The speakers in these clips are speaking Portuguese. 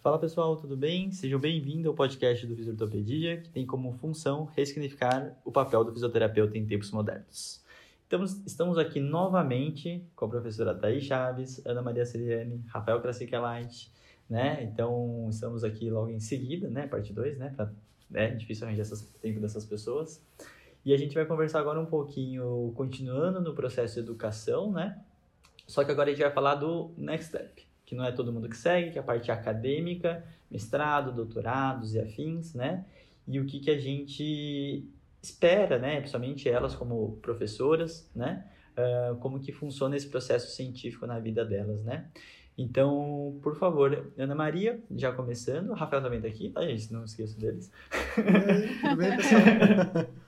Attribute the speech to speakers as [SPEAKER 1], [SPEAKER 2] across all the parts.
[SPEAKER 1] Fala pessoal, tudo bem? Sejam bem-vindos ao podcast do Fisiortopedia, que tem como função ressignificar o papel do fisioterapeuta em tempos modernos. Estamos, estamos aqui novamente com a professora Thaís Chaves, Ana Maria Seriane, Rafael Krasikelait, né? Então, estamos aqui logo em seguida, né? Parte 2, né? Pra, é difícil arranjar essas, tempo dessas pessoas. E a gente vai conversar agora um pouquinho, continuando no processo de educação, né? Só que agora a gente vai falar do next step, que não é todo mundo que segue, que é a parte acadêmica, mestrado, doutorados e afins, né? E o que, que a gente espera, né? Principalmente elas como professoras, né? Uh, como que funciona esse processo científico na vida delas, né? Então, por favor, Ana Maria, já começando. O Rafael também está aqui, tá, gente? Não esqueço deles.
[SPEAKER 2] Tudo bem, pessoal?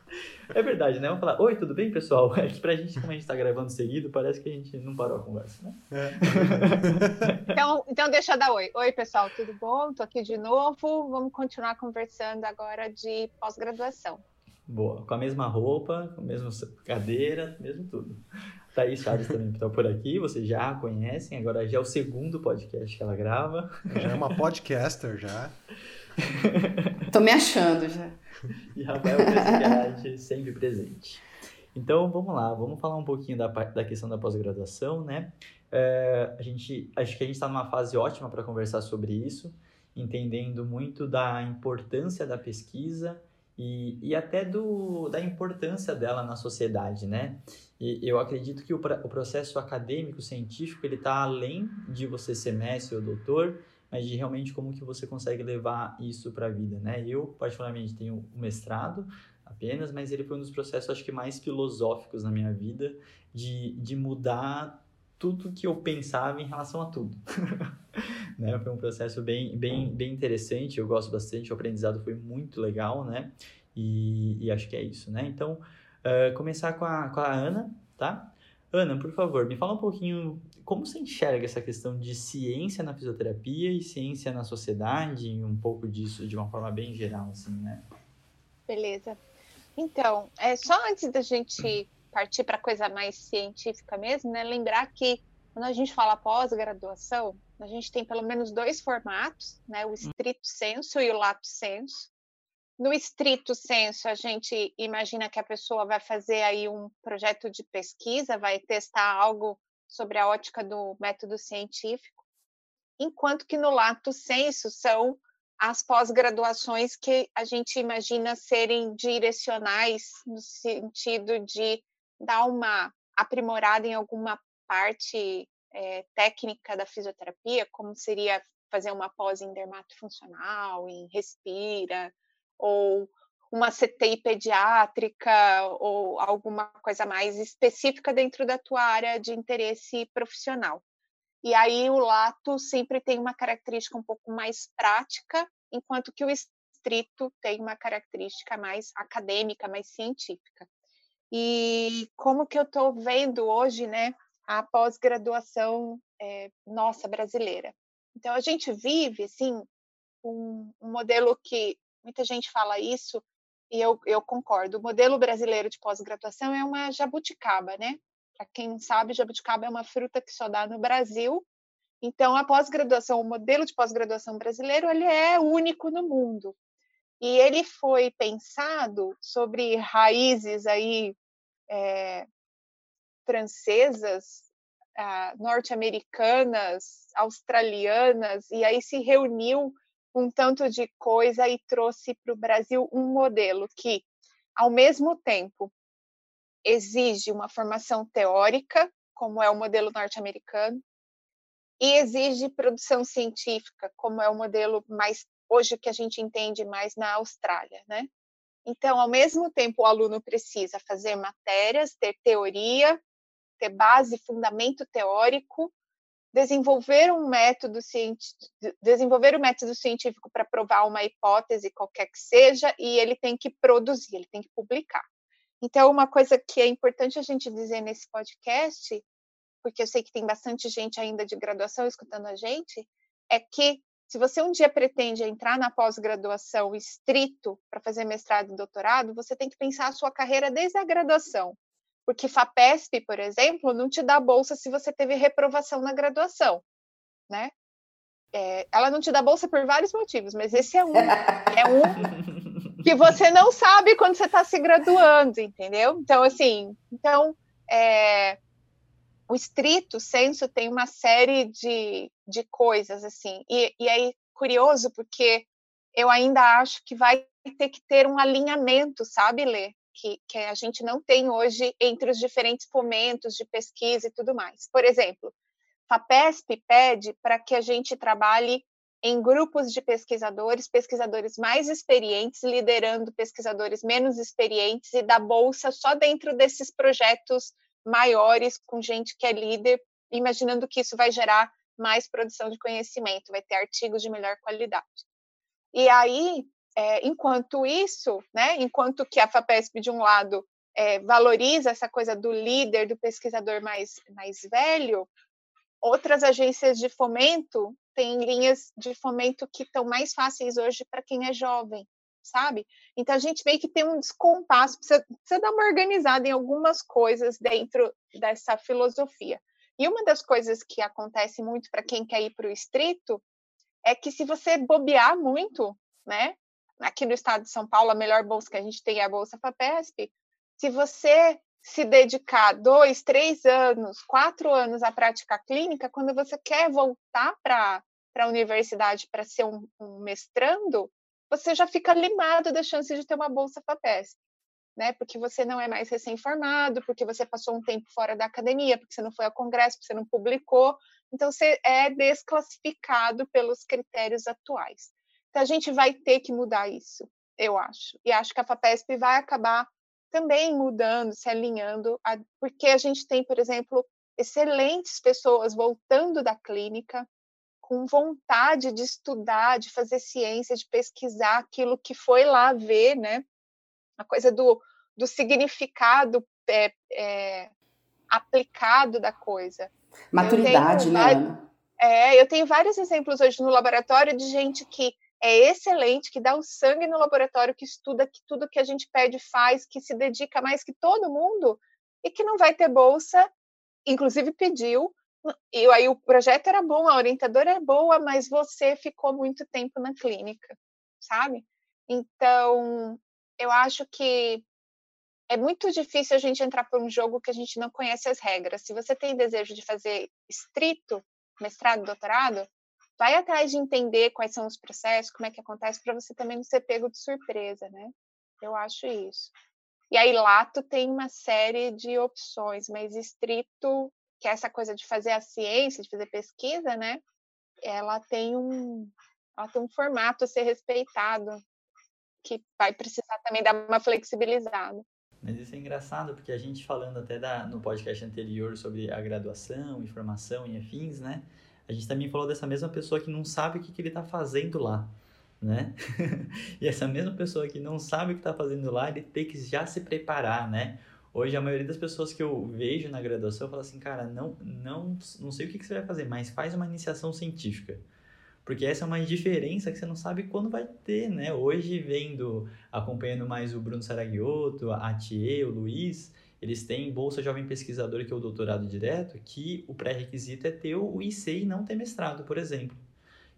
[SPEAKER 1] É verdade, né? Vamos falar, oi, tudo bem, pessoal? É que pra gente, como a gente tá gravando seguido, parece que a gente não parou a conversa, né? É.
[SPEAKER 3] então, então, deixa eu dar oi. Oi, pessoal, tudo bom? Tô aqui de novo. Vamos continuar conversando agora de pós-graduação.
[SPEAKER 1] Boa, com a mesma roupa, com a mesma cadeira, mesmo tudo. Thaís Chaves também está por aqui, vocês já a conhecem, agora já é o segundo podcast que ela grava.
[SPEAKER 2] Já é uma podcaster, já.
[SPEAKER 4] Tô me achando já.
[SPEAKER 1] e Rafael Presicati sempre presente. Então, vamos lá, vamos falar um pouquinho da, da questão da pós-graduação, né? É, a gente, acho que a gente está numa fase ótima para conversar sobre isso, entendendo muito da importância da pesquisa e, e até do, da importância dela na sociedade, né? E eu acredito que o, o processo acadêmico, científico, ele está além de você ser mestre ou doutor, mas de realmente como que você consegue levar isso para a vida, né? Eu, particularmente, tenho o um mestrado apenas, mas ele foi um dos processos, acho que, mais filosóficos na minha vida, de, de mudar tudo que eu pensava em relação a tudo. né? Foi um processo bem, bem, bem interessante, eu gosto bastante, o aprendizado foi muito legal, né? E, e acho que é isso, né? Então, uh, começar com a, com a Ana, tá? Ana, por favor, me fala um pouquinho como você enxerga essa questão de ciência na fisioterapia e ciência na sociedade, e um pouco disso de uma forma bem geral, assim, né?
[SPEAKER 3] Beleza. Então, é só antes da gente partir para coisa mais científica mesmo, né? Lembrar que quando a gente fala pós-graduação, a gente tem pelo menos dois formatos, né? O estrito senso e o lato senso. No estrito senso, a gente imagina que a pessoa vai fazer aí um projeto de pesquisa, vai testar algo sobre a ótica do método científico, enquanto que no lato senso são as pós-graduações que a gente imagina serem direcionais no sentido de dar uma aprimorada em alguma parte é, técnica da fisioterapia, como seria fazer uma pós em dermatofuncional, em respira, ou uma CTI pediátrica ou alguma coisa mais específica dentro da tua área de interesse profissional. E aí o lato sempre tem uma característica um pouco mais prática, enquanto que o estrito tem uma característica mais acadêmica, mais científica. E como que eu estou vendo hoje, né, a pós-graduação é, nossa brasileira? Então a gente vive assim um, um modelo que muita gente fala isso e eu, eu concordo. O modelo brasileiro de pós-graduação é uma jabuticaba, né? Para quem sabe, jabuticaba é uma fruta que só dá no Brasil. Então, a pós-graduação, o modelo de pós-graduação brasileiro, ele é único no mundo. E ele foi pensado sobre raízes aí é, francesas, ah, norte-americanas, australianas, e aí se reuniu um tanto de coisa e trouxe para o Brasil um modelo que, ao mesmo tempo, exige uma formação teórica, como é o modelo norte-americano, e exige produção científica, como é o modelo mais hoje que a gente entende mais na Austrália, né? Então, ao mesmo tempo, o aluno precisa fazer matérias, ter teoria, ter base, fundamento teórico, desenvolver um método científico, desenvolver um método científico para provar uma hipótese qualquer que seja e ele tem que produzir, ele tem que publicar. Então, uma coisa que é importante a gente dizer nesse podcast, porque eu sei que tem bastante gente ainda de graduação escutando a gente, é que se você um dia pretende entrar na pós-graduação estrito para fazer mestrado e doutorado, você tem que pensar a sua carreira desde a graduação. Porque FAPESP, por exemplo, não te dá bolsa se você teve reprovação na graduação, né? é, ela não te dá bolsa por vários motivos, mas esse é um. É um que você não sabe quando você está se graduando, entendeu? Então, assim, então é, o estrito senso tem uma série de, de coisas, assim, e, e aí curioso porque eu ainda acho que vai ter que ter um alinhamento, sabe, Lê? Que, que a gente não tem hoje entre os diferentes momentos de pesquisa e tudo mais. Por exemplo, FAPESP pede para que a gente trabalhe em grupos de pesquisadores, pesquisadores mais experientes, liderando pesquisadores menos experientes e da bolsa só dentro desses projetos maiores, com gente que é líder, imaginando que isso vai gerar mais produção de conhecimento, vai ter artigos de melhor qualidade. E aí, é, enquanto isso, né, enquanto que a FAPESP, de um lado, é, valoriza essa coisa do líder, do pesquisador mais, mais velho, outras agências de fomento têm linhas de fomento que estão mais fáceis hoje para quem é jovem, sabe? Então a gente vê que tem um descompasso, precisa, precisa dar uma organizada em algumas coisas dentro dessa filosofia. E uma das coisas que acontece muito para quem quer ir para o estrito é que se você bobear muito, né? Aqui no estado de São Paulo, a melhor bolsa que a gente tem é a Bolsa FAPESP. Se você se dedicar dois, três anos, quatro anos à prática clínica, quando você quer voltar para a universidade para ser um, um, mestrando, você já fica limado da chance de ter uma bolsa FAPESP né? Porque você não é mais recém-formado, porque você passou um tempo fora da academia, porque você não foi ao congresso, porque você não publicou. Então, você é desclassificado pelos critérios atuais. Então, a gente vai ter que mudar isso, eu acho. E acho que a FAPESP vai acabar também mudando, se alinhando, a... porque a gente tem, por exemplo, excelentes pessoas voltando da clínica, com vontade de estudar, de fazer ciência, de pesquisar aquilo que foi lá ver, né? a coisa do, do significado é, é, aplicado da coisa.
[SPEAKER 4] Maturidade, tenho, né?
[SPEAKER 3] É, eu tenho vários exemplos hoje no laboratório de gente que é excelente, que dá o sangue no laboratório, que estuda, que tudo que a gente pede faz, que se dedica mais que todo mundo e que não vai ter bolsa, inclusive pediu. E aí o projeto era bom, a orientadora é boa, mas você ficou muito tempo na clínica, sabe? Então, eu acho que é muito difícil a gente entrar por um jogo que a gente não conhece as regras. Se você tem desejo de fazer estrito, mestrado, doutorado, vai atrás de entender quais são os processos, como é que acontece, para você também não ser pego de surpresa, né? Eu acho isso. E aí, lato tem uma série de opções, mas estrito, que é essa coisa de fazer a ciência, de fazer pesquisa, né? Ela tem um, ela tem um formato a ser respeitado que vai precisar também dar uma flexibilizada.
[SPEAKER 1] Mas isso é engraçado, porque a gente falando até da, no podcast anterior sobre a graduação, informação e afins, né? A gente também falou dessa mesma pessoa que não sabe o que, que ele está fazendo lá, né? e essa mesma pessoa que não sabe o que está fazendo lá, ele tem que já se preparar, né? Hoje, a maioria das pessoas que eu vejo na graduação fala assim, cara, não, não, não sei o que, que você vai fazer, mas faz uma iniciação científica. Porque essa é uma diferença que você não sabe quando vai ter, né? Hoje, vendo, acompanhando mais o Bruno Saragiotto, a Thier, o Luiz, eles têm Bolsa Jovem Pesquisador, que é o doutorado direto, que o pré-requisito é ter o IC e não ter mestrado, por exemplo.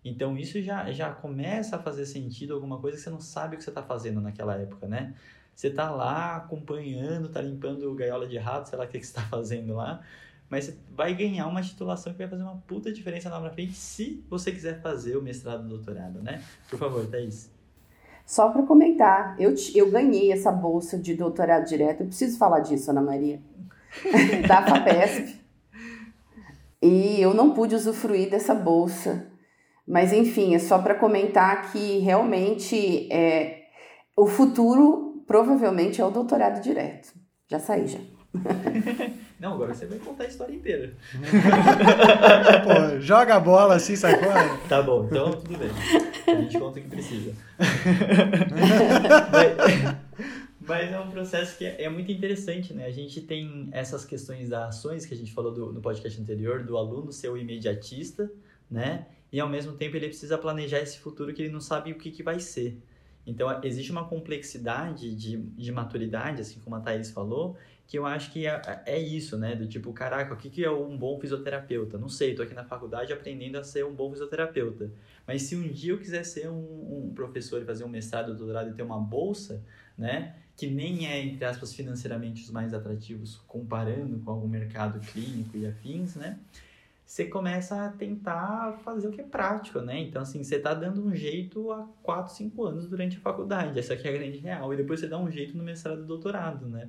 [SPEAKER 1] Então, isso já, já começa a fazer sentido alguma coisa que você não sabe o que você está fazendo naquela época, né? Você está lá acompanhando, está limpando gaiola de rato, sei lá o que, você está fazendo lá, mas você vai ganhar uma titulação que vai fazer uma puta diferença lá na frente se você quiser fazer o mestrado e doutorado, né? Por favor, Thaís.
[SPEAKER 4] Só para comentar, eu, eu ganhei essa bolsa de doutorado direto, eu preciso falar disso, Ana Maria, da FAPESP. E eu não pude usufruir dessa bolsa. Mas, enfim, é só para comentar que realmente é, o futuro provavelmente é o doutorado direto. Já saí já.
[SPEAKER 1] Não, agora você vai contar a história inteira.
[SPEAKER 2] Pô, joga a bola assim, sai fora.
[SPEAKER 1] Tá bom, então tudo bem. A gente conta o que precisa. mas, mas, é um processo que é, é, muito interessante, né? A gente tem essas questões das ações que a gente falou do, no podcast anterior, do aluno ser o imediatista, né? E ao mesmo tempo ele precisa planejar esse futuro que ele não sabe o que, que vai ser. Então, existe uma complexidade de, de maturidade, assim como a Thaís falou, que eu acho que é, é isso, né? Do tipo, caraca, o que, que é um bom fisioterapeuta? Não sei, tô aqui na faculdade aprendendo a ser um bom fisioterapeuta. Mas se um dia eu quiser ser um, um professor e fazer um mestrado, doutorado e ter uma bolsa, né? Que nem é, entre aspas, financeiramente os mais atrativos, comparando com algum mercado clínico e afins, né? Você começa a tentar fazer o que é prático, né? Então, assim, você tá dando um jeito há 4, 5 anos durante a faculdade. Essa aqui é a grande real. E depois você dá um jeito no mestrado e doutorado, né?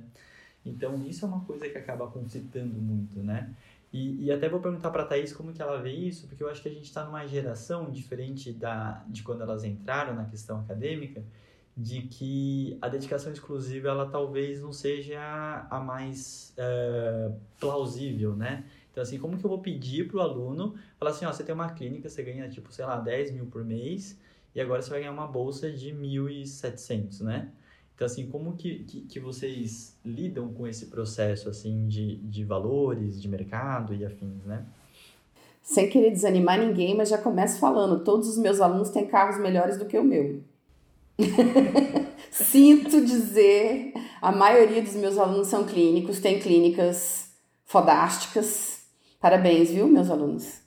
[SPEAKER 1] Então, isso é uma coisa que acaba conflitando muito, né? E, e até vou perguntar para a Thaís como que ela vê isso, porque eu acho que a gente está numa geração diferente da, de quando elas entraram na questão acadêmica, de que a dedicação exclusiva, ela talvez não seja a, mais uh, plausível, né? Então, assim, como que eu vou pedir para o aluno, falar assim, ó, você tem uma clínica, você ganha, tipo, sei lá, 10 mil por mês, e agora você vai ganhar uma bolsa de 1.700, né? Então, assim, como que, que, que, vocês lidam com esse processo, assim, de, de valores, de mercado e afins, né?
[SPEAKER 4] Sem querer desanimar ninguém, mas já começo falando, todos os meus alunos têm carros melhores do que o meu. Sinto dizer, a maioria dos meus alunos são clínicos, têm clínicas fodásticas. Parabéns, viu, meus alunos?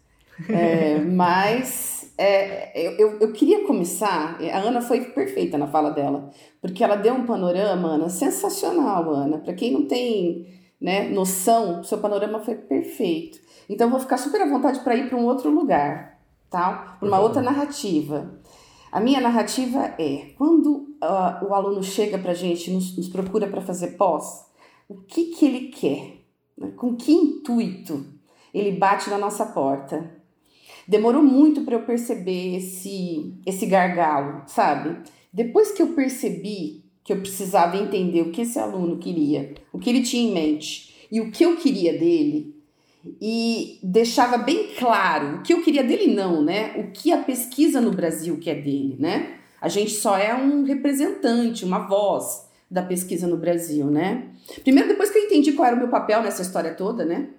[SPEAKER 4] É, mas é, eu, eu queria começar. A Ana foi perfeita na fala dela, porque ela deu um panorama, Ana, sensacional, Ana. Para quem não tem né, noção, seu panorama foi perfeito. Então, eu vou ficar super à vontade para ir para um outro lugar, tá? Para uma outra narrativa. A minha narrativa é: quando uh, o aluno chega para a gente, nos, nos procura para fazer pós, o que, que ele quer? Com que intuito ele bate na nossa porta? Demorou muito para eu perceber esse, esse gargalo, sabe? Depois que eu percebi que eu precisava entender o que esse aluno queria, o que ele tinha em mente e o que eu queria dele, e deixava bem claro o que eu queria dele, não, né? O que a pesquisa no Brasil quer dele, né? A gente só é um representante, uma voz da pesquisa no Brasil, né? Primeiro, depois que eu entendi qual era o meu papel nessa história toda, né?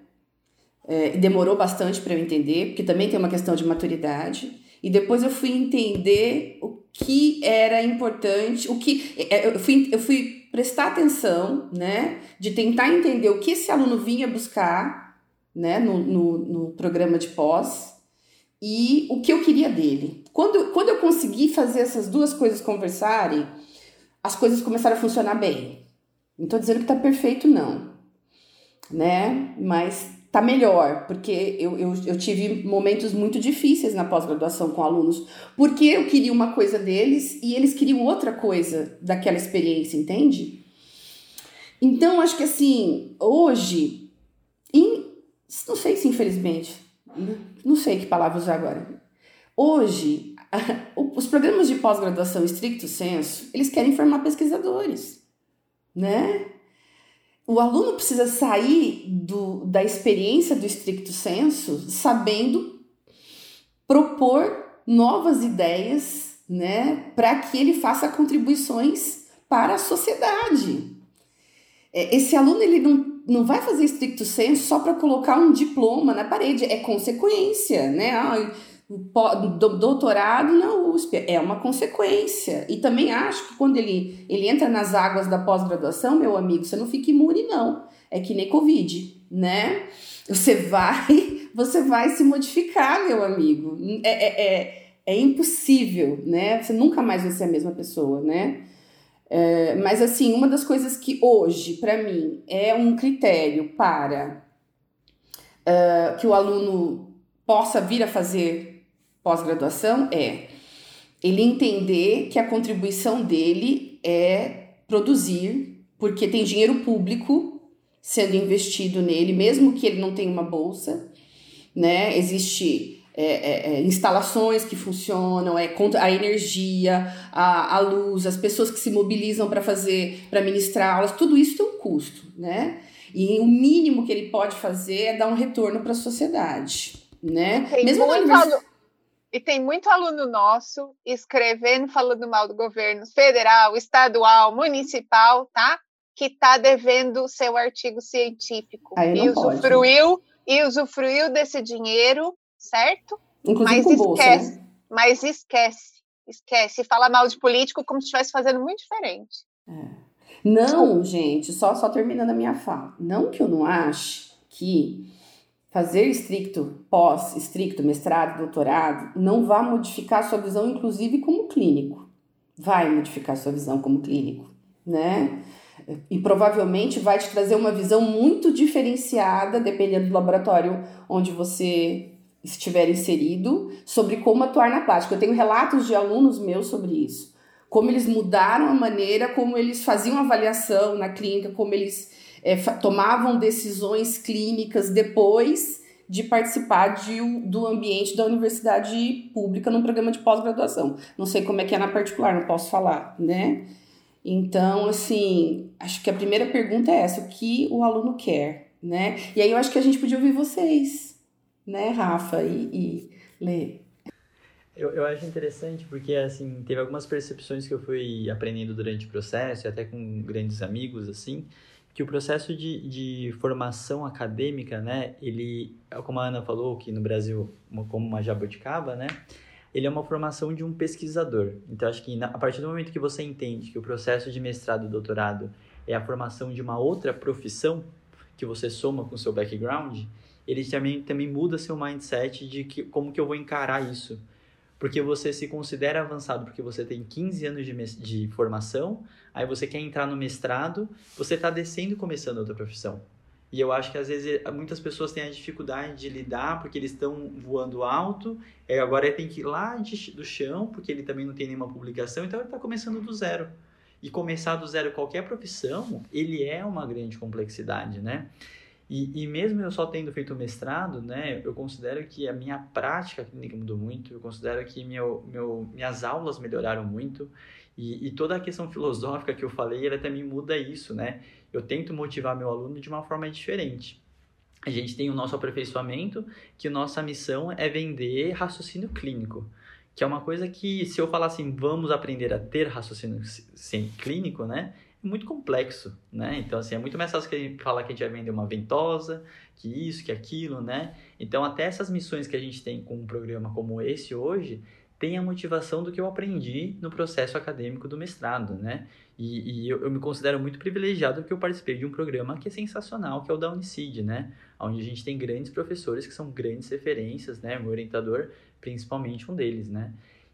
[SPEAKER 4] É, demorou bastante para eu entender, porque também tem uma questão de maturidade. E depois eu fui entender o que era importante, o que é, eu fui, eu fui prestar atenção, né, de tentar entender o que esse aluno vinha buscar, né, no, no, no programa de pós e o que eu queria dele. Quando, quando eu consegui fazer essas duas coisas conversarem, as coisas começaram a funcionar bem. Não estou dizendo que está perfeito, não, né, mas tá melhor, porque eu, eu, eu tive momentos muito difíceis na pós-graduação com alunos, porque eu queria uma coisa deles e eles queriam outra coisa daquela experiência, entende? Então, acho que assim, hoje, in, não sei se infelizmente, não sei que palavra usar agora. Hoje, os programas de pós-graduação estricto senso, eles querem formar pesquisadores, né? O aluno precisa sair do, da experiência do estricto senso sabendo propor novas ideias, né, para que ele faça contribuições para a sociedade. É, esse aluno ele não, não vai fazer estricto senso só para colocar um diploma na parede, é consequência, né? Ah, doutorado na USP, é uma consequência. E também acho que quando ele, ele entra nas águas da pós-graduação, meu amigo, você não fica imune, não. É que nem Covid, né? Você vai, você vai se modificar, meu amigo. É, é, é, é impossível, né? Você nunca mais vai ser a mesma pessoa, né? É, mas assim, uma das coisas que hoje, para mim, é um critério para uh, que o aluno possa vir a fazer pós-graduação é ele entender que a contribuição dele é produzir, porque tem dinheiro público sendo investido nele, mesmo que ele não tenha uma bolsa, né? Existe é, é, é, instalações que funcionam, é a energia, a, a luz, as pessoas que se mobilizam para fazer, para ministrar aulas, tudo isso tem um custo, né? E o mínimo que ele pode fazer é dar um retorno para a sociedade, né?
[SPEAKER 3] Tem Mesmo muito. E tem muito aluno nosso escrevendo, falando mal do governo federal, estadual, municipal, tá? Que está devendo seu artigo científico.
[SPEAKER 4] e
[SPEAKER 3] usufruiu, pode, né? e usufruiu desse dinheiro, certo?
[SPEAKER 4] Inclusive mas
[SPEAKER 3] esquece,
[SPEAKER 4] bolsa, né?
[SPEAKER 3] mas esquece, esquece. Fala mal de político como se estivesse fazendo muito diferente.
[SPEAKER 4] É. Não, gente, só, só terminando a minha fala. Não que eu não ache que fazer estricto pós, estricto mestrado, doutorado, não vá modificar sua visão, inclusive como clínico. Vai modificar sua visão como clínico, né? E provavelmente vai te trazer uma visão muito diferenciada, dependendo do laboratório onde você estiver inserido, sobre como atuar na prática. Eu tenho relatos de alunos meus sobre isso. Como eles mudaram a maneira como eles faziam avaliação na clínica, como eles é, tomavam decisões clínicas depois de participar de, do ambiente da universidade pública num programa de pós-graduação. Não sei como é que é na particular, não posso falar, né? Então, assim, acho que a primeira pergunta é essa: o que o aluno quer, né? E aí eu acho que a gente podia ouvir vocês, né, Rafa e, e Lê?
[SPEAKER 1] Eu, eu acho interessante porque, assim, teve algumas percepções que eu fui aprendendo durante o processo, e até com grandes amigos, assim, que o processo de, de formação acadêmica, né, ele, como a Ana falou, que no Brasil, como uma jabuticaba, né, ele é uma formação de um pesquisador. Então, acho que a partir do momento que você entende que o processo de mestrado e doutorado é a formação de uma outra profissão que você soma com o seu background, ele também, também muda seu mindset de que, como que eu vou encarar isso. Porque você se considera avançado porque você tem 15 anos de, de formação, aí você quer entrar no mestrado, você está descendo e começando outra profissão. E eu acho que às vezes muitas pessoas têm a dificuldade de lidar porque eles estão voando alto, e agora ele tem que ir lá de, do chão, porque ele também não tem nenhuma publicação, então ele está começando do zero. E começar do zero qualquer profissão, ele é uma grande complexidade, né? E, e mesmo eu só tendo feito mestrado, né, eu considero que a minha prática clínica mudou muito, eu considero que meu, meu, minhas aulas melhoraram muito, e, e toda a questão filosófica que eu falei, ela também muda isso, né? Eu tento motivar meu aluno de uma forma diferente. A gente tem o nosso aperfeiçoamento, que nossa missão é vender raciocínio clínico, que é uma coisa que, se eu falar assim, vamos aprender a ter raciocínio clínico, né? É muito complexo, né? Então, assim, é muito mais fácil que a gente falar que a gente vai vender uma ventosa, que isso, que aquilo, né? Então, até essas missões que a gente tem com um programa como esse hoje, tem a motivação do que eu aprendi no processo acadêmico do mestrado, né? E, e eu, eu, me considero muito privilegiado porque eu participei de um programa que é sensacional, que é o da Unicid, né? Onde a gente tem grandes professores que são grandes referências, né? Meu orientador, principalmente um deles, né?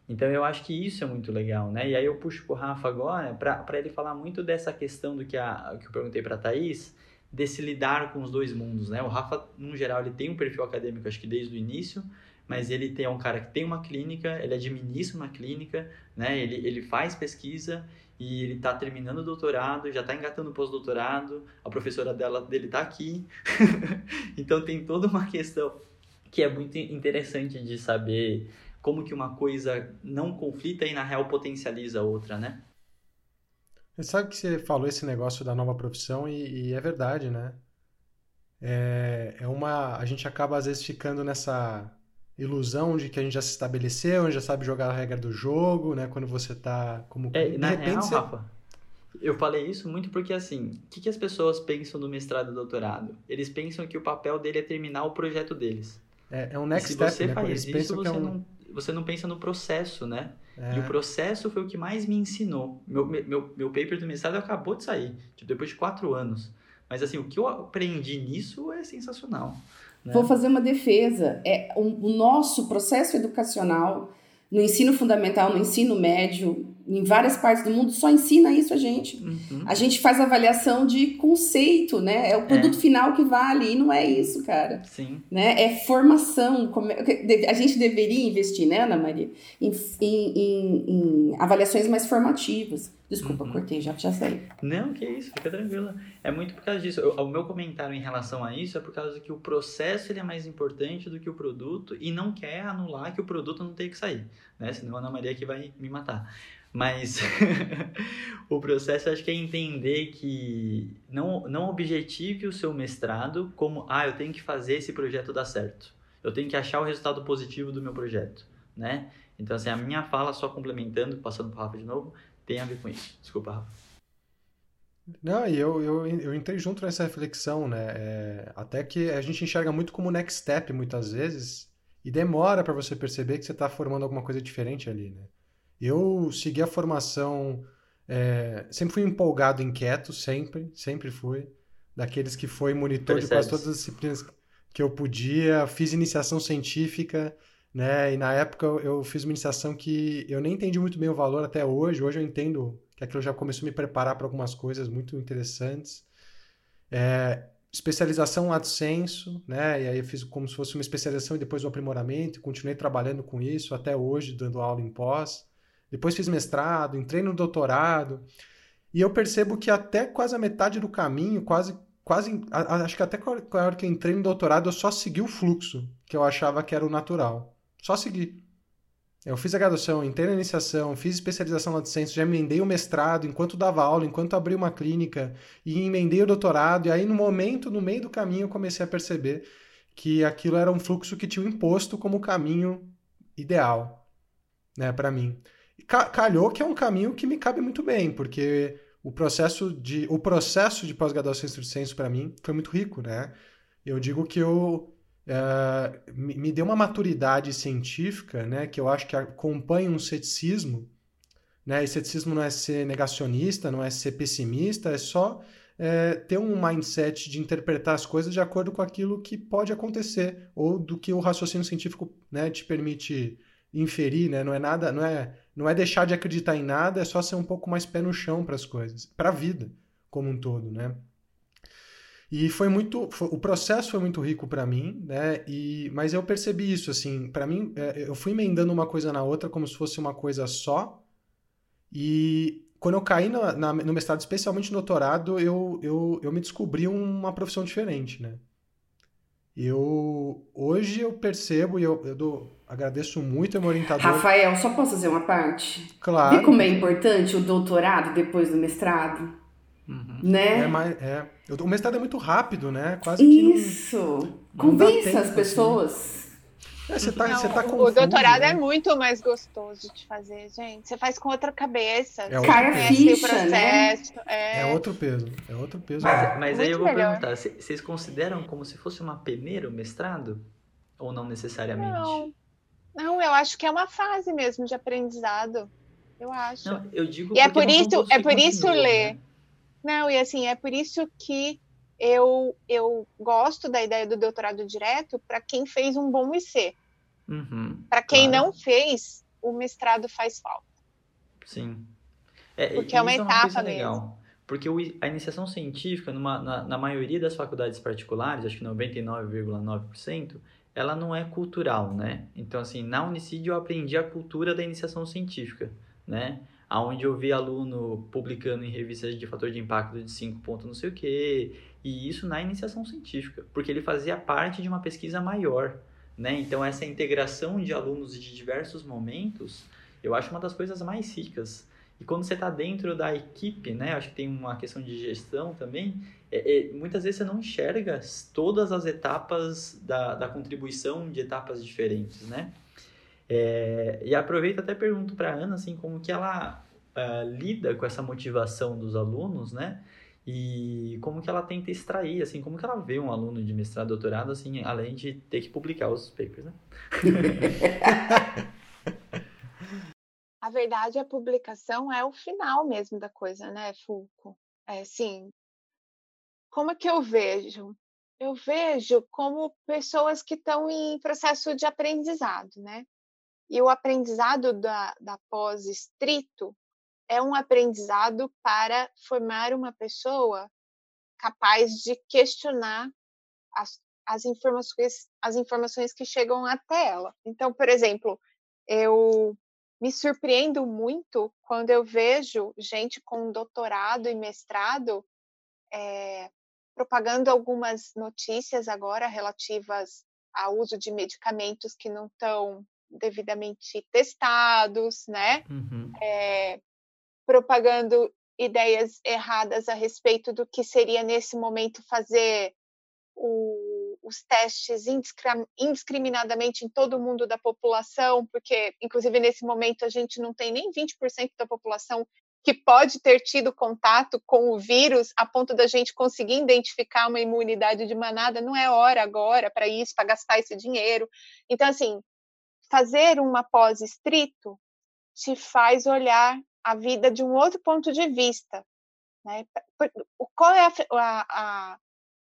[SPEAKER 1] Então eu acho que isso é muito legal, né? E aí eu puxo pro Rafa agora para ele falar muito dessa questão do que, a, que eu perguntei para a Thaís, desse lidar com os dois mundos, né? O Rafa, no geral, ele tem um perfil acadêmico, acho que desde o início, mas ele tem, é um cara que tem uma clínica, ele administra uma clínica, né? Ele, ele faz pesquisa e ele está terminando o doutorado, já está engatando o pós-doutorado, a professora dela, dele está aqui. então tem toda uma questão que é muito interessante de saber como que uma coisa não conflita e na real potencializa a outra, né?
[SPEAKER 2] Você sabe que você falou esse negócio da nova profissão e, e é verdade, né? É, é uma. A gente acaba às vezes ficando nessa ilusão de que a gente já se estabeleceu, já sabe jogar a regra do jogo, né? Quando você tá como.
[SPEAKER 1] É, de na repente, real, você... Rafa, eu falei isso muito porque assim, o que, que as pessoas pensam no mestrado e doutorado? Eles pensam que o papel dele é terminar o projeto deles.
[SPEAKER 2] É, é um next step,
[SPEAKER 1] se você
[SPEAKER 2] né?
[SPEAKER 1] faz isso, você é um... não você não pensa no processo, né? É. E o processo foi o que mais me ensinou. Meu, meu, meu paper do mestrado acabou de sair, tipo, depois de quatro anos. Mas, assim, o que eu aprendi nisso é sensacional. Né?
[SPEAKER 4] Vou fazer uma defesa. É, o, o nosso processo educacional no ensino fundamental, no ensino médio, em várias partes do mundo, só ensina isso a gente. Uhum. A gente faz avaliação de conceito, né? É o produto é. final que vale, e não é isso, cara.
[SPEAKER 1] Sim.
[SPEAKER 4] Né? É formação. A gente deveria investir, né, Ana Maria, em, em, em, em avaliações mais formativas. Desculpa, uhum. cortei, já, já sei.
[SPEAKER 1] Não, que isso, fica tranquila. É muito por causa disso. Eu, o meu comentário em relação a isso é por causa que o processo ele é mais importante do que o produto e não quer anular que o produto não tem que sair, né? Senão a Ana Maria aqui vai me matar. Mas o processo acho que é entender que não, não objetive o seu mestrado como, ah, eu tenho que fazer esse projeto dar certo. Eu tenho que achar o resultado positivo do meu projeto, né? Então, assim, a minha fala, só complementando, passando para o Rafa de novo, tem a ver com isso. Desculpa, Rafa.
[SPEAKER 2] Não, e eu, eu, eu entrei junto nessa reflexão, né? É, até que a gente enxerga muito como next step muitas vezes e demora para você perceber que você está formando alguma coisa diferente ali, né? Eu segui a formação é, sempre fui empolgado, inquieto, sempre, sempre fui. Daqueles que foi monitor
[SPEAKER 1] Percebes.
[SPEAKER 2] de quase todas as disciplinas que eu podia. Fiz iniciação científica, né? E na época eu, fiz uma iniciação que eu nem entendi muito bem o valor até hoje. Hoje eu entendo que aquilo já começou a me preparar para algumas coisas muito interessantes. É, especialização lato senso, né? E aí eu fiz como se fosse uma especialização e depois um aprimoramento, continuei trabalhando com isso até hoje, dando aula em pós. Depois fiz mestrado, entrei no doutorado, e eu percebo que até quase a metade do caminho, quase quase acho que até a hora que eu entrei no doutorado eu só segui o fluxo que eu achava que era o natural. Só segui. Eu fiz a graduação, entrei na iniciação, fiz especialização na já emendei o mestrado enquanto dava aula, enquanto abri uma clínica, e emendei o doutorado, e aí no momento, no meio do caminho, eu comecei a perceber que aquilo era um fluxo que tinha imposto como caminho ideal, né, para mim. Calhou que é um caminho que me cabe muito bem, porque o processo de o processo de pós-graduação em estudo de para mim foi muito rico, né? Eu digo que eu uh, me deu uma maturidade científica, né, que eu acho que acompanha um ceticismo, né, e ceticismo não é ser negacionista, não é ser pessimista, é só é, ter um mindset de interpretar as coisas de acordo com aquilo que pode acontecer ou do que o raciocínio científico né, te permite inferir, né? Não é nada, não é, não é deixar de acreditar em nada, é só ser um pouco mais pé no chão para as coisas, para a vida como um todo, né? E foi muito, foi, o processo foi muito rico para mim, né? E, mas eu percebi isso, assim, para mim, é, eu fui emendando uma coisa na outra como se fosse uma coisa só. E quando eu caí na, na, no mestrado, especialmente no doutorado, eu, eu, eu me descobri uma profissão diferente, né? Eu hoje eu percebo e eu, eu dou, agradeço muito ao meu orientador.
[SPEAKER 4] Rafael, só posso fazer uma parte?
[SPEAKER 2] Claro.
[SPEAKER 4] Vê como é importante o doutorado depois do mestrado?
[SPEAKER 2] Uhum.
[SPEAKER 4] Né?
[SPEAKER 2] É, mas, é. O mestrado é muito rápido, né? Quase
[SPEAKER 4] Isso.
[SPEAKER 2] que.
[SPEAKER 4] Não, Convença as assim. pessoas. Assim.
[SPEAKER 2] É, você tá,
[SPEAKER 3] não,
[SPEAKER 2] você tá
[SPEAKER 3] o doutorado
[SPEAKER 2] né?
[SPEAKER 3] é muito mais gostoso de fazer, gente. Você faz com outra cabeça.
[SPEAKER 2] É
[SPEAKER 3] você
[SPEAKER 4] ficha,
[SPEAKER 3] o processo.
[SPEAKER 4] né?
[SPEAKER 3] É...
[SPEAKER 2] É outro peso. É outro peso.
[SPEAKER 1] Mas, mas aí eu vou
[SPEAKER 3] melhor.
[SPEAKER 1] perguntar, vocês consideram como se fosse uma peneira o mestrado? Ou não necessariamente?
[SPEAKER 3] Não. Não, eu acho que é uma fase mesmo de aprendizado. Eu acho.
[SPEAKER 1] Não, eu digo
[SPEAKER 3] E é por isso- é por isso ler.
[SPEAKER 1] né?
[SPEAKER 3] Não, e assim, é por isso que eu, eu gosto da ideia do doutorado direto para quem fez um bom IC.
[SPEAKER 1] Uhum,
[SPEAKER 3] Para quem
[SPEAKER 1] claro.
[SPEAKER 3] não fez, o mestrado faz falta.
[SPEAKER 1] Sim. É,
[SPEAKER 3] Porque é uma etapa
[SPEAKER 1] coisa
[SPEAKER 3] mesmo.
[SPEAKER 1] legal. Porque a iniciação científica, numa, na, na maioria das faculdades particulares, acho que 99,9%, ela não é cultural, né? Então, assim, na Unicid eu aprendi a cultura da iniciação científica, né? Onde eu vi aluno publicando em revistas de fator de impacto de 5 pontos não sei o quê, e isso na iniciação científica, porque ele fazia parte de uma pesquisa maior, né? Então, essa integração de alunos de diversos momentos, eu acho uma das coisas mais ricas. E quando você está dentro da equipe, né? Acho que tem uma questão de gestão também. é- é, muitas vezes você não enxerga todas as etapas da, da contribuição de etapas diferentes, né? É, e aproveito até pergunto para Ana assim como que ela ah, lida com essa motivação dos alunos, né? E como que ela tenta extrair, assim, como que ela vê um aluno de mestrado, doutorado, assim, além de ter que publicar os papers, né?
[SPEAKER 3] A verdade, a publicação é o final mesmo da coisa, né, Fulco? É assim, como é que eu vejo? Eu vejo como pessoas que estão em processo de aprendizado, né? E o aprendizado da, da pós estrito é um aprendizado para formar uma pessoa capaz de questionar as, as, informações, as informações que chegam até ela. Então, por exemplo, eu me surpreendo muito quando eu vejo gente com doutorado e mestrado é, propagando algumas notícias agora relativas ao uso de medicamentos que não estão devidamente testados, né?
[SPEAKER 1] Uhum.
[SPEAKER 3] É, propagando ideias erradas a respeito do que seria nesse momento fazer o, os testes indiscriminadamente em todo mundo da população, porque, inclusive, nesse momento a gente não tem nem 20% da população que pode ter tido contato com o vírus a ponto da gente conseguir identificar uma imunidade de manada, não é hora agora para isso, para gastar esse dinheiro. Então, assim, fazer uma pós estrito te faz olhar a vida de um outro ponto de vista. Né? Qual é, a, a, a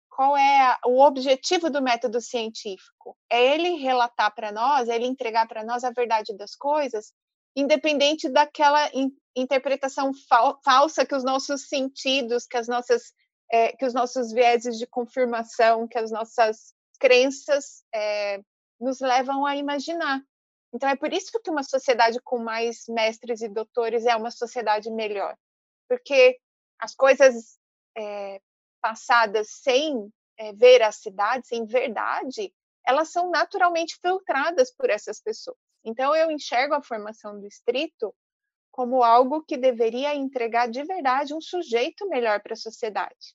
[SPEAKER 3] qual é o objetivo do método científico? É ele relatar para nós, é ele entregar para nós a verdade das coisas, independente daquela in, interpretação fal, falsa que os nossos sentidos, que as nossas, é, que os nossos vieses de confirmação, que as nossas crenças é, nos levam a imaginar. Então, é por isso que uma sociedade com mais mestres e doutores é uma sociedade melhor, porque as coisas é, passadas sem é, veracidade, sem verdade, elas são naturalmente filtradas por essas pessoas. Então, eu enxergo a formação do estrito como algo que deveria entregar de verdade um sujeito melhor para a sociedade.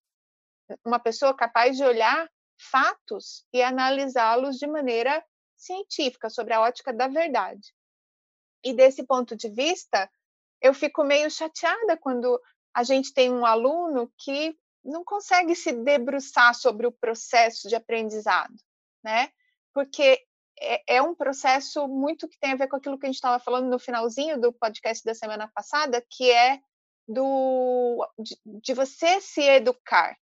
[SPEAKER 3] Uma pessoa capaz de olhar fatos e analisá-los de maneira científica, sobre a ótica da verdade. E desse ponto de vista, eu fico meio chateada quando a gente tem um aluno que não consegue se debruçar sobre o processo de aprendizado, né? Porque é, é um processo muito que tem a ver com aquilo que a gente estava falando no finalzinho do podcast da semana passada, que é do de, de você se educar,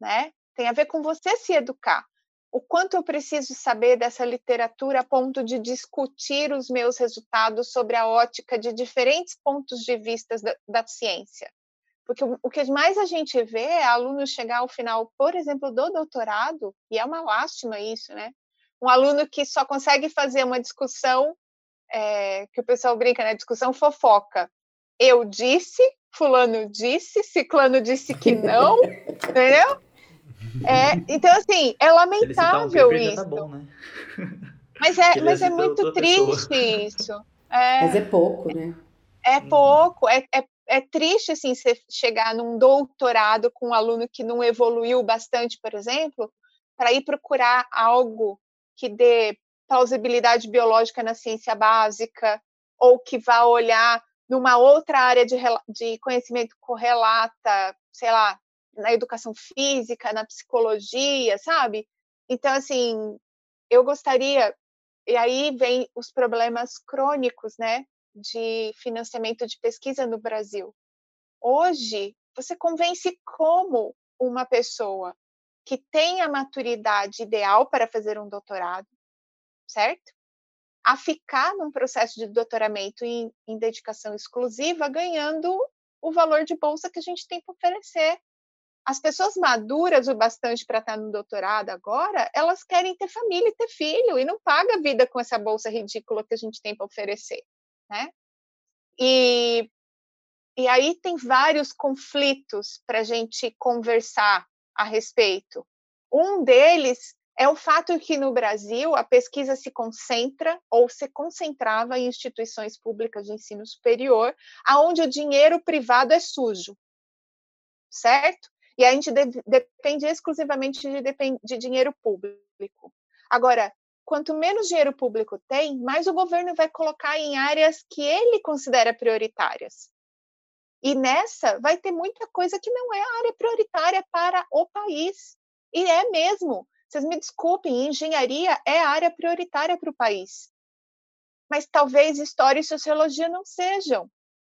[SPEAKER 3] né? Tem a ver com você se educar o quanto eu preciso saber dessa literatura a ponto de discutir os meus resultados sobre a ótica de diferentes pontos de vista da, da ciência. Porque o, o, que mais a gente vê é alunos chegar ao final, por exemplo, do doutorado, e é uma lástima isso, né? Um aluno que só consegue fazer uma discussão, é, que o pessoal brinca, né? Discussão fofoca. Eu disse, fulano disse, ciclano disse que não, entendeu? É, então, assim, é lamentável um isso. Tá bom, né? Mas é, mas é muito triste pessoa. isso.
[SPEAKER 4] É, mas é pouco, né?
[SPEAKER 3] É pouco, é, é, é triste assim você chegar num doutorado com um aluno que não evoluiu bastante, por exemplo, para ir procurar algo que dê plausibilidade biológica na ciência básica ou que vá olhar numa outra área de, de conhecimento correlata, sei lá, na educação física, na psicologia, sabe? Então, assim, eu gostaria. E aí vem os problemas crônicos, né, de financiamento de pesquisa no Brasil. Hoje, você convence como uma pessoa que tem a maturidade ideal para fazer um doutorado, certo? A ficar num processo de doutoramento em, em dedicação exclusiva, ganhando o valor de bolsa que a gente tem para oferecer as pessoas maduras o bastante para estar no doutorado agora, elas querem ter família e ter filho e não paga a vida com essa bolsa ridícula que a gente tem para oferecer, né? E, e aí tem vários conflitos para a gente conversar a respeito. Um deles é o fato que no Brasil a pesquisa se concentra ou se concentrava em instituições públicas de ensino superior, aonde o dinheiro privado é sujo, certo? E a gente de, depende exclusivamente de, de dinheiro público. Agora, quanto menos dinheiro público tem, mais o governo vai colocar em áreas que ele considera prioritárias. E nessa vai ter muita coisa que não é área prioritária para o país. E é mesmo. Vocês me desculpem, engenharia é área prioritária para o país. Mas talvez história e sociologia não sejam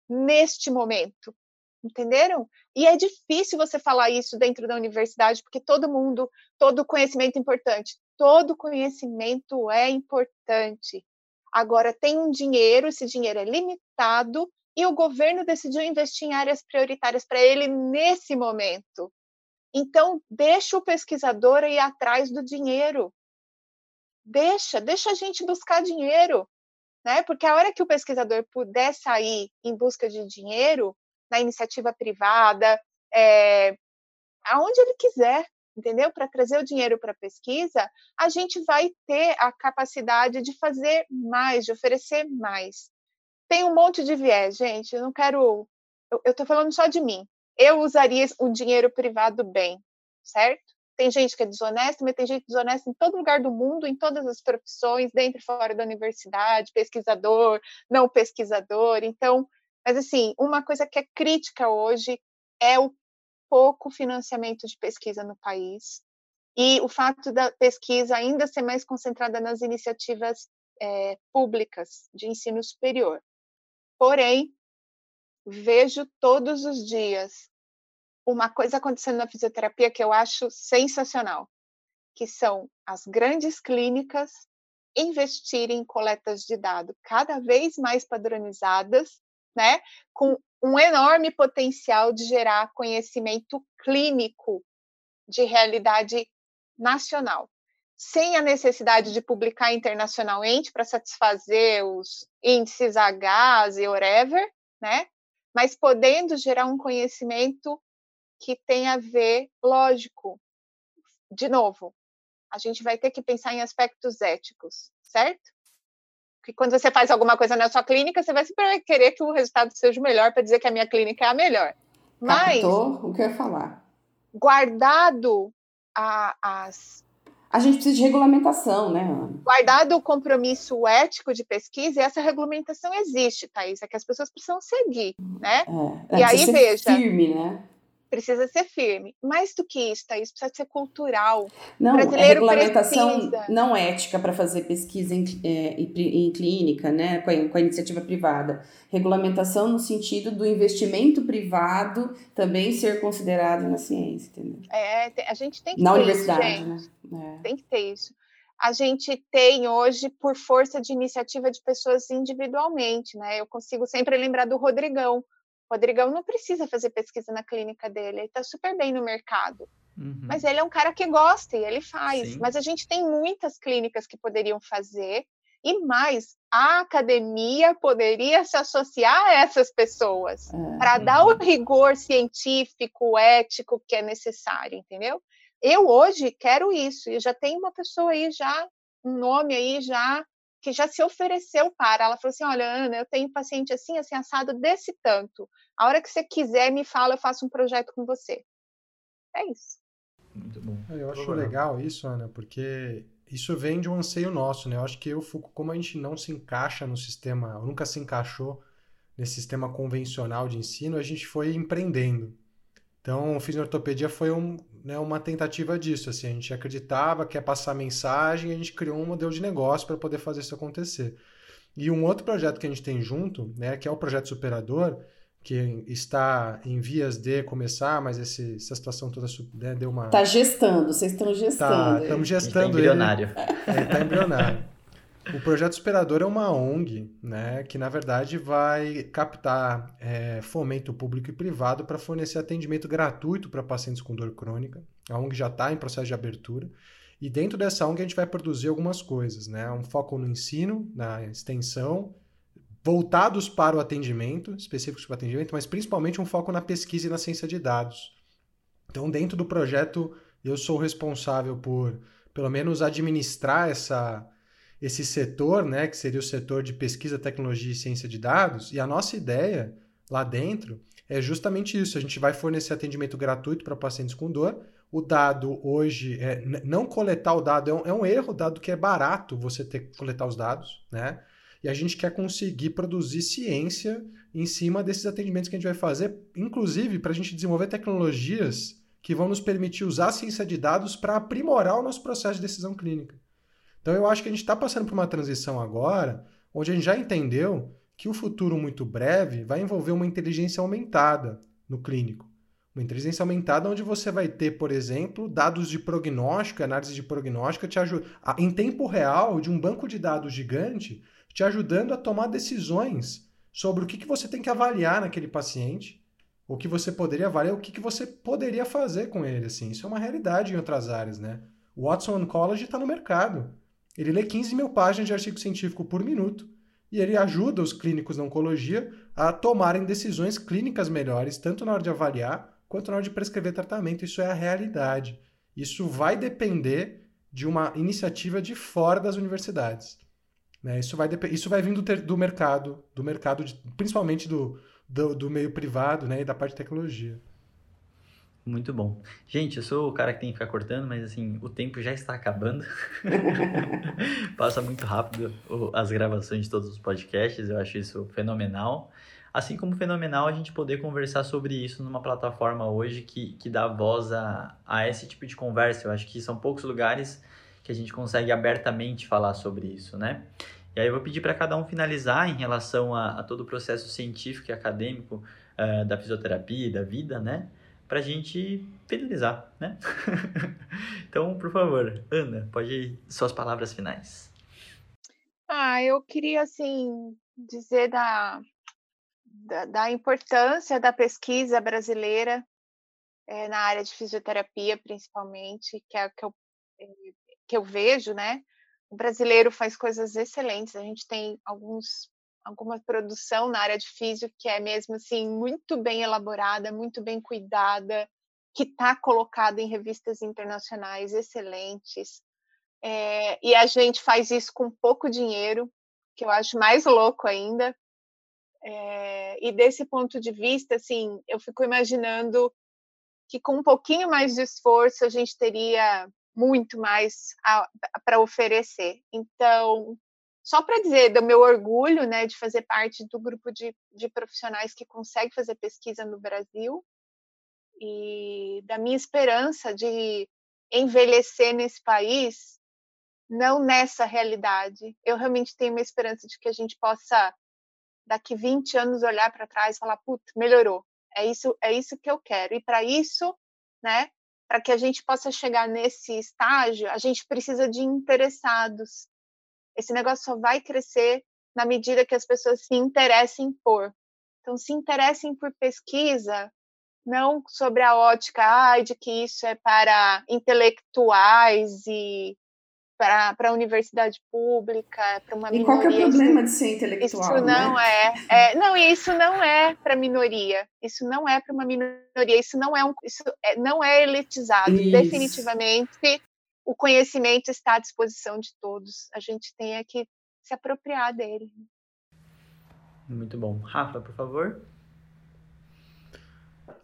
[SPEAKER 3] neste momento. Entenderam? E é difícil você falar isso dentro da universidade, porque todo mundo, todo conhecimento é importante. Todo conhecimento é importante. Agora, tem um dinheiro, esse dinheiro é limitado, e o governo decidiu investir em áreas prioritárias para ele nesse momento. Então, deixa o pesquisador ir atrás do dinheiro. Deixa, deixa a gente buscar dinheiro. Né? Porque a hora que o pesquisador puder sair em busca de dinheiro, na iniciativa privada, é, aonde ele quiser, entendeu? Para trazer o dinheiro para a pesquisa, a gente vai ter a capacidade de fazer mais, de oferecer mais. Tem um monte de viés, gente. Eu não quero. Eu estou falando só de mim. Eu usaria o dinheiro privado bem, certo? Tem gente que é desonesta, mas tem gente desonesta em todo lugar do mundo, em todas as profissões, dentro e fora da universidade, pesquisador, não pesquisador. Então, mas, assim, uma coisa que é crítica hoje é o pouco financiamento de pesquisa no país e o fato da pesquisa ainda ser mais concentrada nas iniciativas é, públicas de ensino superior. Porém, vejo todos os dias uma coisa acontecendo na fisioterapia que eu acho sensacional, que são as grandes clínicas investirem em coletas de dados cada vez mais padronizadas, né, com um enorme potencial de gerar conhecimento clínico de realidade nacional, sem a necessidade de publicar internacionalmente para satisfazer os índices H e whatever, né? Mas podendo gerar um conhecimento que tem a ver, lógico, de novo, a gente vai ter que pensar em aspectos éticos, certo? Porque quando você faz alguma coisa na sua clínica, você vai sempre querer que o resultado seja o melhor para dizer que a minha clínica é a melhor.
[SPEAKER 4] Mas Captou o que eu ia falar.
[SPEAKER 3] Guardado a, as
[SPEAKER 4] a gente precisa de regulamentação, né, Ana?
[SPEAKER 3] Guardado o compromisso ético de pesquisa, e essa regulamentação existe, Thaís, é que as pessoas precisam seguir, né?
[SPEAKER 4] É, e aí, veja. Firme, né?
[SPEAKER 3] Precisa ser firme. Mais do que isso, Thaís, precisa ser cultural.
[SPEAKER 4] Não, é regulamentação precisa. não ética para fazer pesquisa em, é, em, clínica, né, com a, com a, iniciativa privada. Regulamentação no sentido do investimento privado também ser considerado na ciência, entendeu?
[SPEAKER 3] É, a gente tem que
[SPEAKER 4] na
[SPEAKER 3] ter
[SPEAKER 4] universidade,
[SPEAKER 3] isso, né? É. Tem que ter isso. A gente tem hoje, por força de iniciativa de pessoas individualmente, né? Eu consigo sempre lembrar do Rodrigão, o Rodrigão não precisa fazer pesquisa na clínica dele, ele está super bem no mercado. Uhum. Mas ele é um cara que gosta e ele faz. Sim. Mas a gente tem muitas clínicas que poderiam fazer, e mais, a academia poderia se associar a essas pessoas uhum. para dar o rigor científico, ético que é necessário, entendeu? Eu hoje quero isso, e já tem uma pessoa aí já, um nome aí já que já se ofereceu para. Ela falou assim: Olha, Ana, eu tenho paciente assim, assim, assado desse tanto. A hora que você quiser, me fala, eu faço um projeto com você. É isso.
[SPEAKER 2] Muito bom. É, eu acho legal isso, Ana, porque isso vem de um anseio nosso, né? Eu acho que eu, como a gente não se encaixa no sistema, nunca se encaixou nesse sistema convencional de ensino, a gente foi empreendendo. Então, fisioortopedia foi um, né, uma tentativa disso. Assim, a gente acreditava que ia passar mensagem, a gente criou um modelo de negócio para poder fazer isso acontecer. E um outro projeto que a gente tem junto, né, que é o projeto Superador, que está em vias de começar, mas esse, essa situação toda né, deu uma.
[SPEAKER 4] Está gestando, vocês estão gestando.
[SPEAKER 2] Tá, estamos gestando.
[SPEAKER 1] Está embrionário.
[SPEAKER 2] Ele está embrionário. O projeto Esperador é uma ONG, né, que na verdade vai captar é, fomento público e privado para fornecer atendimento gratuito para pacientes com dor crônica. A ONG já está em processo de abertura. E dentro dessa ONG a gente vai produzir algumas coisas, né? Um foco no ensino, na extensão, voltados para o atendimento, específicos para o atendimento, mas principalmente um foco na pesquisa e na ciência de dados. Então, dentro do projeto, eu sou responsável por, pelo menos, administrar essa esse setor, né, que seria o setor de pesquisa, tecnologia e ciência de dados, e a nossa ideia lá dentro é justamente isso. A gente vai fornecer atendimento gratuito para pacientes com dor. O dado hoje, é, não coletar o dado é um, é um erro, dado que é barato você ter que coletar os dados, né? E a gente quer conseguir produzir ciência em cima desses atendimentos que a gente vai fazer, inclusive para a gente desenvolver tecnologias que vão nos permitir usar a ciência de dados para aprimorar o nosso processo de decisão clínica. Então eu acho que a gente está passando por uma transição agora, onde a gente já entendeu que o futuro muito breve vai envolver uma inteligência aumentada no clínico. Uma inteligência aumentada onde você vai ter, por exemplo, dados de prognóstico, análise de prognóstico te ajuda, em tempo real, de um banco de dados gigante, te ajudando a tomar decisões sobre o que, que você tem que avaliar naquele paciente, o que você poderia avaliar, o que, que você poderia fazer com ele. Assim. Isso é uma realidade em outras áreas. Né? O Watson College está no mercado. Ele lê 15 mil páginas de artigo científico por minuto e ele ajuda os clínicos da oncologia a tomarem decisões clínicas melhores, tanto na hora de avaliar quanto na hora de prescrever tratamento. Isso é a realidade. Isso vai depender de uma iniciativa de fora das universidades. Né? Isso, vai isso vai vindo do, do mercado, do mercado de, principalmente do, do, do, meio privado né? e da parte de tecnologia.
[SPEAKER 1] Muito bom. Gente, eu sou o cara que tem que ficar cortando, mas assim, o tempo já está acabando. Passa muito rápido as gravações de todos os podcasts, eu acho isso fenomenal. Assim como fenomenal a gente poder conversar sobre isso numa plataforma hoje que, que dá voz a, a esse tipo de conversa. Eu acho que são poucos lugares que a gente consegue abertamente falar sobre isso, né? E aí eu vou pedir para cada um finalizar em relação a, a, todo o processo científico e acadêmico uh, da fisioterapia e da vida, né? Para a gente finalizar, né? então, por favor, Ana, pode ir suas palavras finais.
[SPEAKER 3] Ah, eu queria, assim, dizer da, da, da importância da pesquisa brasileira é, na área de fisioterapia, principalmente, que é que eu, eh, que eu vejo, né? O brasileiro faz coisas excelentes. A gente tem alguns alguma produção na área de físico que é mesmo assim muito bem elaborada, muito bem cuidada, que está colocada em revistas internacionais excelentes. É, e a gente faz isso com pouco dinheiro, que eu acho mais louco ainda. É, e desse ponto de vista, assim, eu fico imaginando que com um pouquinho mais de esforço a gente teria muito mais para oferecer. Então, só para dizer do meu orgulho né, de fazer parte do grupo de, de profissionais que consegue fazer pesquisa no Brasil e da minha esperança de envelhecer nesse país, não nessa realidade. Eu realmente tenho uma esperança de que a gente possa, daqui 20 anos, olhar para trás e falar: putz, melhorou. É isso, é isso que eu quero. E para isso, né, para que a gente possa chegar nesse estágio, a gente precisa de interessados. Esse negócio só vai crescer na medida que as pessoas se interessem por. Então, se interessem por pesquisa, não sobre a ótica ah, de que isso é para intelectuais e para a universidade pública, para uma
[SPEAKER 4] e
[SPEAKER 3] minoria. E
[SPEAKER 4] qual que é o problema de ser intelectual?
[SPEAKER 3] Isso não
[SPEAKER 4] né?
[SPEAKER 3] é, é, não, isso não é para minoria. Isso não é para uma minoria. Isso não é um, isso é, não é elitizado. Isso. Definitivamente, o conhecimento está à disposição de todos. A gente tem é que se apropriar dele.
[SPEAKER 1] Muito bom, Rafa, por favor.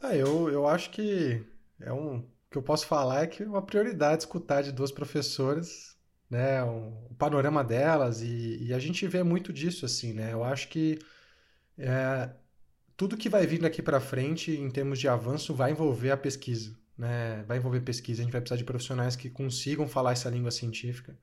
[SPEAKER 2] Ah, eu, eu acho que é um o que eu posso falar é que é uma prioridade escutar de duas professoras né, um, o panorama delas e, e, a gente vê muito disso assim, né? Eu acho que é, tudo que vai vir daqui para frente em termos de avanço vai envolver a pesquisa, né? Vai envolver pesquisa. A gente vai precisar de profissionais que consigam falar essa língua científica,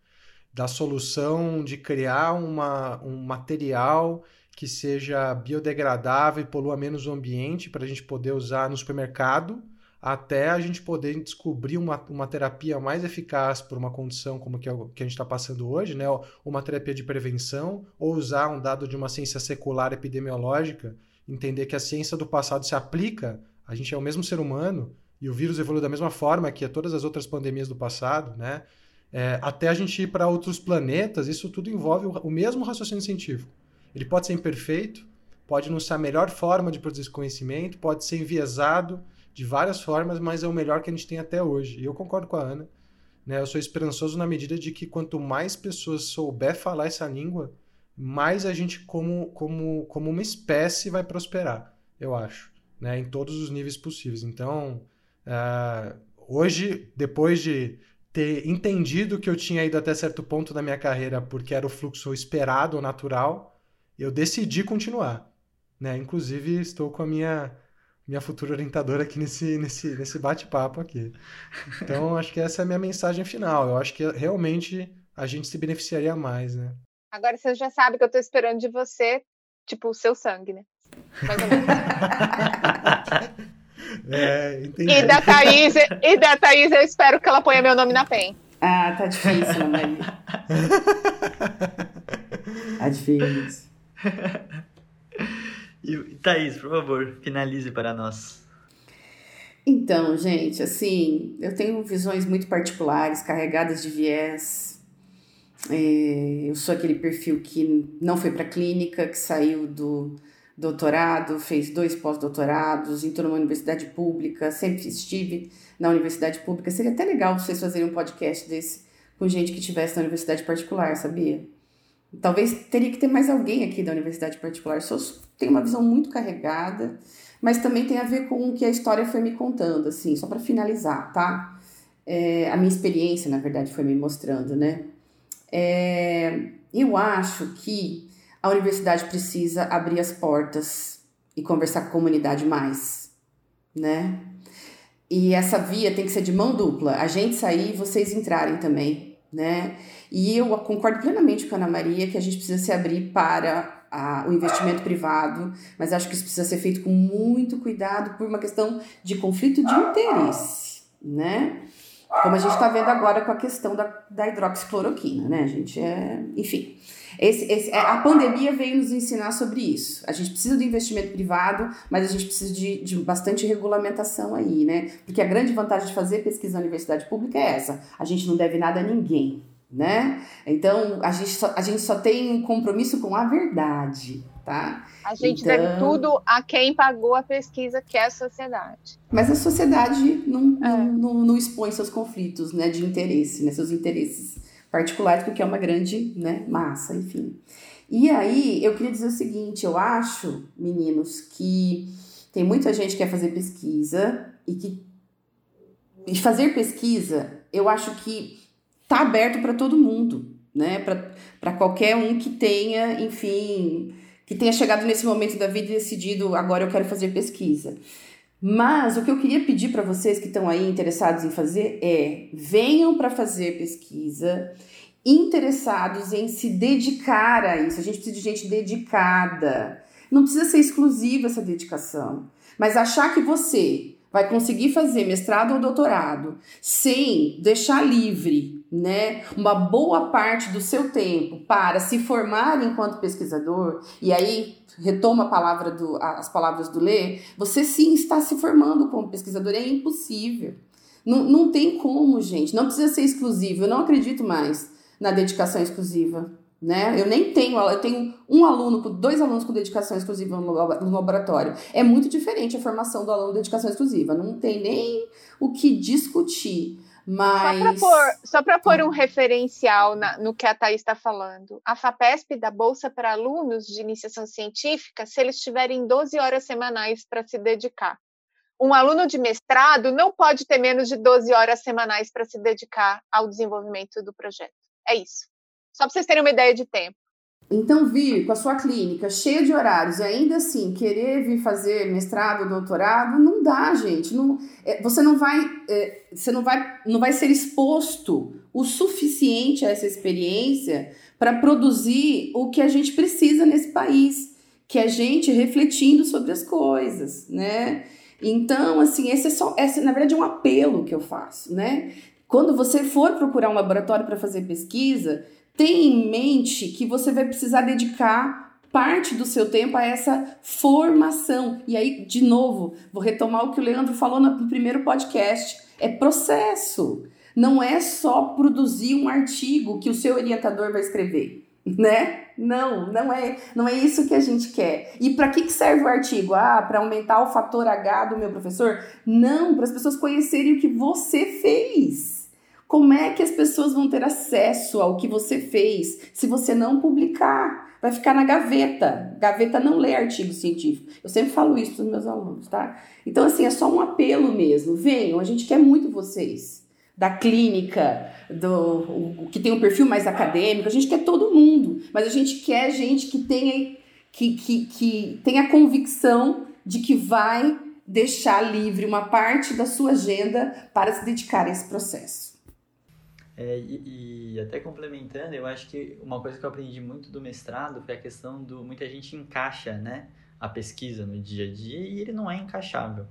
[SPEAKER 2] da solução de criar uma, um material que seja biodegradável e polua menos o ambiente para a gente poder usar no supermercado até a gente poder descobrir uma, uma terapia mais eficaz por uma condição como que, é que a gente está passando hoje, né? uma terapia de prevenção, ou usar um dado de uma ciência secular epidemiológica, entender que a ciência do passado se aplica, a gente é o mesmo ser humano, e o vírus evolui da mesma forma que todas as outras pandemias do passado, né? É, até a gente ir para outros planetas, isso tudo envolve o, o mesmo raciocínio científico. Ele pode ser imperfeito, pode não ser a melhor forma de produzir conhecimento, pode ser enviesado, de várias formas, mas é o melhor que a gente tem até hoje. E eu concordo com a Ana. Né? Eu sou esperançoso na medida de que quanto mais pessoas souber falar essa língua, mais a gente, como, como, como uma espécie, vai prosperar, eu acho, né? em todos os níveis possíveis. Então, uh, hoje, depois de ter entendido que eu tinha ido até certo ponto da minha carreira porque era o fluxo esperado, natural, eu decidi continuar. Né? Inclusive, estou com a minha minha futura orientadora aqui nesse, nesse, nesse bate-papo aqui. Então, acho que essa é a minha mensagem final. Eu acho que realmente a gente se beneficiaria mais, né?
[SPEAKER 3] Agora você já sabe que eu estou esperando de você, tipo, o seu sangue, né? Mais ou menos.
[SPEAKER 2] é, entendi.
[SPEAKER 3] E da, Thaís, e da Thaís, eu espero que ela ponha meu nome na PEN.
[SPEAKER 4] Ah, tá difícil, Maria. tá difícil.
[SPEAKER 1] E Thaís, por favor, finalize para nós.
[SPEAKER 4] Então, gente, assim, eu tenho visões muito particulares, carregadas de viés. É, eu sou aquele perfil que não foi para clínica, que saiu do doutorado, fez dois pós-doutorados, entrou numa universidade pública, sempre estive na universidade pública. Seria até legal vocês fazerem um podcast desse com gente que estivesse na universidade particular, sabia? Talvez teria que ter mais alguém aqui da universidade particular. Sou, tenho uma visão muito carregada, mas também tem a ver com o que a história foi me contando, assim, só para finalizar, tá? É, a minha experiência, na verdade, foi me mostrando, né? É, eu acho que a universidade precisa abrir as portas e conversar com a comunidade mais, né? E essa via tem que ser de mão dupla, a gente sair e vocês entrarem também, né? E eu concordo plenamente com a Ana Maria que a gente precisa se abrir para a, o investimento privado, mas acho que isso precisa ser feito com muito cuidado por uma questão de conflito de interesse, né? Como a gente está vendo agora com a questão da, da hidroxicloroquina, né, gente? É, enfim, esse, esse, a pandemia veio nos ensinar sobre isso. A gente precisa do investimento privado, mas a gente precisa de, de bastante regulamentação aí, né? Porque a grande vantagem de fazer pesquisa na universidade pública é essa: a gente não deve nada a ninguém né? Então a gente só, a gente só tem um compromisso com a verdade, tá?
[SPEAKER 3] A gente então... deve tudo a quem pagou a pesquisa, que é a sociedade.
[SPEAKER 4] Mas a sociedade não, é. não, não, não, expõe seus conflitos, né, de interesse, né, seus interesses particulares, porque é uma grande, né, massa, enfim. E aí eu queria dizer o seguinte, eu acho, meninos, que tem muita gente que quer fazer pesquisa e que e fazer pesquisa, eu acho que está aberto para todo mundo, né? Para qualquer um que tenha, enfim, que tenha chegado nesse momento da vida e decidido agora eu quero fazer pesquisa. Mas o que eu queria pedir para vocês que estão aí interessados em fazer é venham para fazer pesquisa, interessados em se dedicar a isso. A gente precisa de gente dedicada. Não precisa ser exclusiva essa dedicação, mas achar que você vai conseguir fazer mestrado ou doutorado sem deixar livre né, uma boa parte do seu tempo para se formar enquanto pesquisador, e aí retoma a palavra do, as palavras do Lê, você sim está se formando como pesquisador, é impossível. Não, não tem como, gente, não precisa ser exclusivo, eu não acredito mais na dedicação exclusiva. Né? Eu nem tenho, eu tenho um aluno, dois alunos com dedicação exclusiva no laboratório. É muito diferente a formação do aluno com dedicação exclusiva, não tem nem o que discutir. Mas...
[SPEAKER 3] Só para pôr, pôr, um referencial na, no que a Thais está falando, a FAPESP dá bolsa para alunos de iniciação científica se eles tiverem 12 horas semanais para se dedicar. Um aluno de mestrado não pode ter menos de 12 horas semanais para se dedicar ao desenvolvimento do projeto. É isso. Só para vocês terem uma ideia de tempo.
[SPEAKER 4] Então, vir com a sua clínica cheia de horários e ainda assim querer vir fazer mestrado, doutorado, não dá, gente. Não, é, você não vai, é, você não vai, não vai ser exposto o suficiente a essa experiência para produzir o que a gente precisa nesse país, que é gente refletindo sobre as coisas, né? Então, assim, esse é só, esse, na verdade, é um apelo que eu faço, né? Quando você for procurar um laboratório para fazer pesquisa, tenha em mente que você vai precisar dedicar parte do seu tempo a essa formação. E aí, de novo, vou retomar o que o Leandro falou no primeiro podcast: é processo. Não é só produzir um artigo que o seu orientador vai escrever, né? Não, não é, não é isso que a gente quer. E para que, que serve o artigo? Ah, para aumentar o fator H do meu professor? Não, para as pessoas conhecerem o que você fez. Como é que as pessoas vão ter acesso ao que você fez se você não publicar? Vai ficar na gaveta. Gaveta não lê artigo científico. Eu sempre falo isso para os meus alunos, tá? Então, assim, é só um apelo mesmo. Venham, a gente quer muito vocês. Da clínica, do que tem um perfil mais acadêmico, a gente quer todo mundo, mas a gente quer gente que tenha, que, que, que tenha convicção de que vai deixar livre uma parte da sua agenda para se dedicar a esse processo.
[SPEAKER 1] É, e, e, até complementando, eu acho que uma coisa que eu aprendi muito do mestrado foi a questão do muita gente encaixa, né, a pesquisa no dia a dia e ele não é encaixável.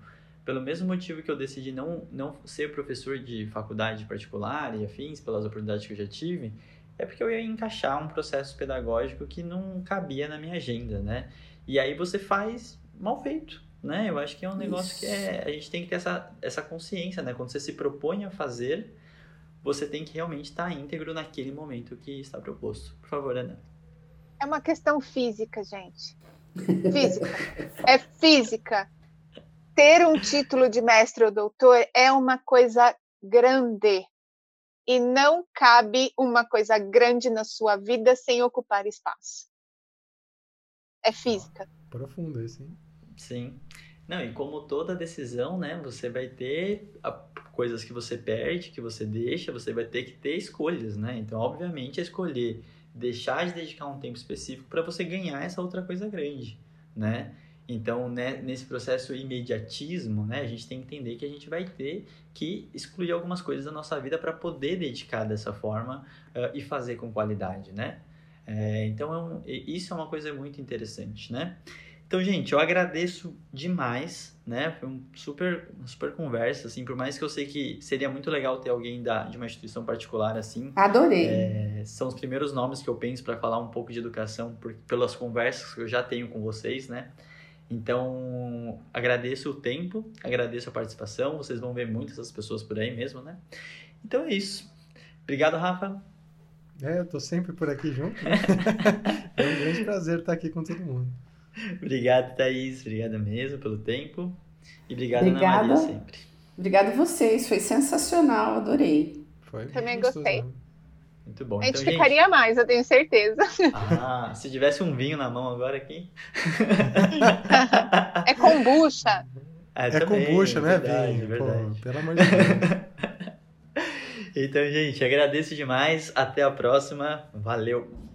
[SPEAKER 1] Pelo mesmo motivo que eu decidi não não ser professor de faculdade particular e afins, pelas oportunidades que eu já tive, é porque eu ia encaixar um processo pedagógico que não cabia na minha agenda, né? E aí você faz mal feito, né? Eu acho que é um negócio Isso. que é, a gente tem que ter essa, essa consciência, né? Quando você se propõe a fazer, você tem que realmente estar íntegro naquele momento que está proposto. Por favor, Ana.
[SPEAKER 3] É uma questão física, gente. Física. é física. Ter um título de mestre ou doutor é uma coisa grande. E não cabe uma coisa grande na sua vida sem ocupar espaço. É física.
[SPEAKER 2] Profunda, sim.
[SPEAKER 1] Sim. Não, e como toda decisão, né, você vai ter coisas que você perde, que você deixa, você vai ter que ter escolhas, né? Então, obviamente, é escolher deixar de dedicar um tempo específico para você ganhar essa outra coisa grande, né? Então, né, nesse processo imediatismo, né, a gente tem que entender que a gente vai ter que excluir algumas coisas da nossa vida para poder dedicar dessa forma uh, e fazer com qualidade, né? É, então, é um, isso é uma coisa muito interessante, né? Então, gente, eu agradeço demais, né? Foi um super, uma super conversa, assim, por mais que eu sei que seria muito legal ter alguém da, de uma instituição particular assim.
[SPEAKER 4] Adorei.
[SPEAKER 1] É, são os primeiros nomes que eu penso para falar um pouco de educação por, pelas conversas que eu já tenho com vocês, né? Então, agradeço o tempo, agradeço a participação. Vocês vão ver muitas essas pessoas por aí mesmo, né? Então é isso. Obrigado, Rafa.
[SPEAKER 2] É, eu tô sempre por aqui junto. Né? é um grande prazer estar aqui com todo mundo.
[SPEAKER 1] Obrigado, Thaís. Obrigada mesmo pelo tempo. E obrigado, Obrigada. Ana Maria, sempre.
[SPEAKER 4] Obrigada a vocês. Foi sensacional. Adorei.
[SPEAKER 3] Foi Também gostei.
[SPEAKER 1] Muito bom.
[SPEAKER 3] A gente então, ficaria gente... mais, eu tenho certeza.
[SPEAKER 1] Ah, se tivesse um vinho na mão agora aqui.
[SPEAKER 3] é kombucha.
[SPEAKER 2] É, é também, kombucha, né, verdade, vinho? Verdade. Pô, pelo amor de Deus.
[SPEAKER 1] então, gente, agradeço demais. Até a próxima. Valeu.